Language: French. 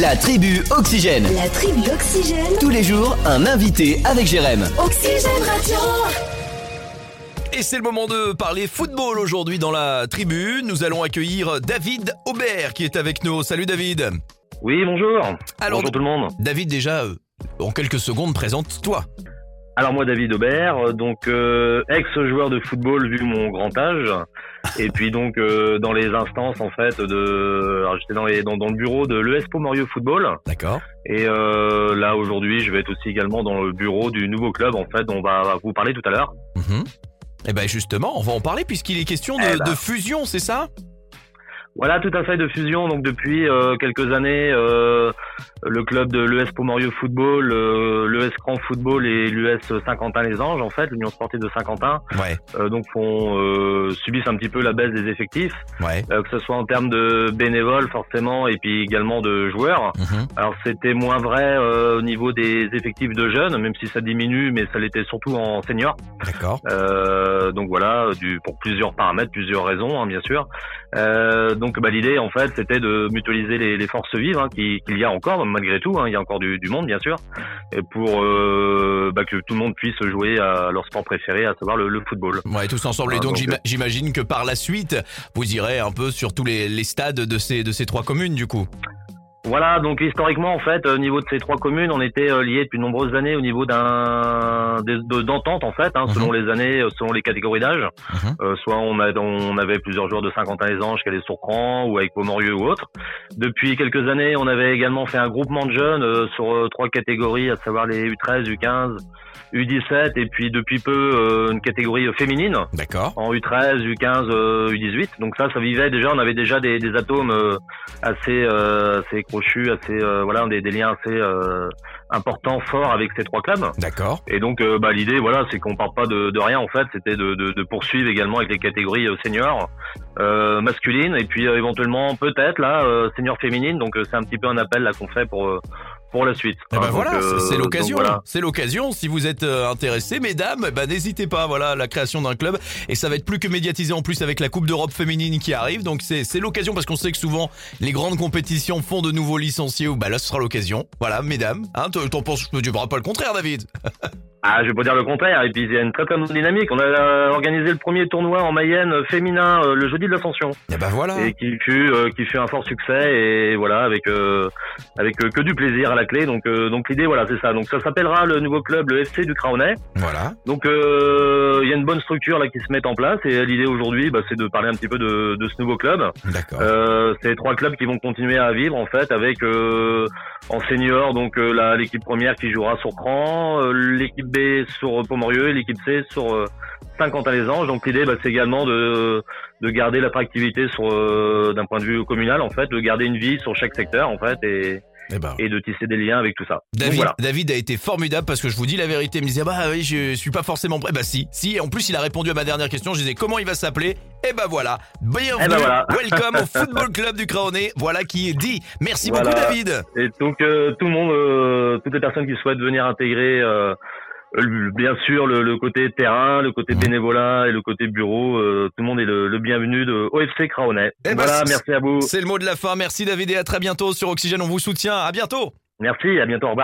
La tribu Oxygène. La tribu Oxygène. Tous les jours, un invité avec Jérém. Oxygène Radio. Et c'est le moment de parler football aujourd'hui dans la tribu. Nous allons accueillir David Aubert qui est avec nous. Salut David. Oui, bonjour. Alors, bonjour tout le monde. David, déjà, euh, en quelques secondes, présente-toi. Alors moi, David Aubert, euh, donc euh, ex-joueur de football vu mon grand âge, et puis donc euh, dans les instances en fait de, j'étais dans, les, dans, dans le bureau de l'ESPO Morio Football, D'accord et euh, là aujourd'hui, je vais être aussi également dans le bureau du nouveau club en fait dont on va vous parler tout à l'heure. Mhm. Eh ben justement, on va en parler puisqu'il est question de, Eh ben. de fusion, c'est ça? Voilà, tout à fait de fusion. Donc depuis euh, quelques années, euh, le club de l'ES Pomorio Football, euh, l'ES Grand Football et l'US Saint-Quentin les Anges, en fait, l'Union sportive de Saint-Quentin, Ouais, euh, donc font euh, subissent un petit peu la baisse des effectifs, ouais. euh, que ce soit en termes de bénévoles forcément et puis également de joueurs. Mhm. Alors c'était moins vrai euh, au niveau des effectifs de jeunes, même si ça diminue, mais ça l'était surtout en senior. D'accord. Euh, donc voilà, du, pour plusieurs paramètres, plusieurs raisons, hein, bien sûr. Euh, donc bah, l'idée, en fait, c'était de mutualiser les, les forces vives hein, qui- qu'il y a encore, malgré tout. hein, il y a encore du, du monde, bien sûr, et pour euh, bah, que tout le monde puisse jouer à leur sport préféré, à savoir le, le football. Ouais, tous ensemble. Et donc, euh, j'imagine que par la suite, vous irez un peu sur tous les, les stades de ces, de ces trois communes, du coup. Voilà, donc historiquement, en fait, au niveau de ces trois communes, on était euh, liés depuis de nombreuses années au niveau d'un de- de- d'entente, en fait, hein, selon les années, euh, selon les catégories d'âge. Mhm. Euh, soit on, a, on avait plusieurs joueurs de 50 ans les anges qui allaient sur Cran ou avec Pomorieux ou autre. Depuis quelques années, on avait également fait un groupement de jeunes euh, sur euh, trois catégories, à savoir les U13, U15, U17 et puis depuis peu euh, une catégorie féminine D'accord. en U13, U15, euh, U18. Donc ça, ça vivait déjà. On avait déjà des, des atomes euh, assez, euh, assez crochus, assez euh, voilà, des, des liens assez euh, importants, forts avec ces trois clubs. D'accord. Et donc, euh, bah, l'idée, voilà, c'est qu'on part pas de, de rien en fait. C'était de, de, de poursuivre également avec les catégories seniors, masculines, et puis éventuellement peut-être là, senior féminine. Donc, c'est un petit peu un appel là qu'on fait pour pour la suite. Eh ben Hein, voilà, euh, c'est l'occasion. donc voilà. C'est l'occasion. Si vous êtes euh, intéressés, mesdames, bah, n'hésitez pas. Voilà, la création d'un club et ça va être plus que médiatisé en plus avec la Coupe d'Europe féminine qui arrive. Donc c'est l'occasion parce qu'on sait que souvent les grandes compétitions font de nouveaux licenciés. Ou bah là, ce sera l'occasion. Voilà, mesdames. Hein, t'en penses Tu diras pas le contraire, David. Ah, je vais pas dire le contraire. Et puis, il y a une très très bonne dynamique. On a euh, organisé le premier tournoi en Mayenne euh, féminin euh, le jeudi de l'Ascension. Et bah voilà. et qui fut euh, qui fut un fort succès et voilà avec euh, avec euh, que du plaisir à la clé. Donc euh, donc l'idée voilà c'est ça. Donc ça s'appellera le nouveau club le FC du Craonnet Voilà. donc euh, il y a une bonne structure là qui se met en place. Et l'idée aujourd'hui bah, c'est de parler un petit peu de, de ce nouveau club. D'accord. euh, c'est trois clubs qui vont continuer à vivre en fait avec euh, en senior donc euh, la- l'équipe première qui jouera sur Cran euh, l'équipe B sur Pomorieux et l'équipe C sur Saint-Quentin-les-Anges. Donc l'idée bah, c'est également de de garder l'attractivité sur euh, d'un point de vue communal en fait de garder une vie sur chaque secteur en fait et, Eh ben. et de tisser des liens avec tout ça David, voilà David a été formidable parce que je vous dis la vérité. Il me disait bah oui je suis pas forcément prêt. Bah si, si. En plus il a répondu à ma dernière question. Je disais comment il va s'appeler? Et bah voilà. Bienvenue. Eh ben voilà. Welcome au Football Club du Craonnet. Voilà qui est dit. Merci Voilà. beaucoup David. Et donc euh, tout le monde, euh, toutes les personnes qui souhaitent venir intégrer, euh, bien sûr le, le côté terrain, le côté Mhm. bénévolat et le côté bureau, euh, tout le monde est le, le bienvenu de OFC Craonnet. Eh ben, voilà, merci à vous. C'est le mot de la fin. Merci David et à très bientôt sur Oxygène. On vous soutient. À bientôt. Merci, à bientôt, au revoir.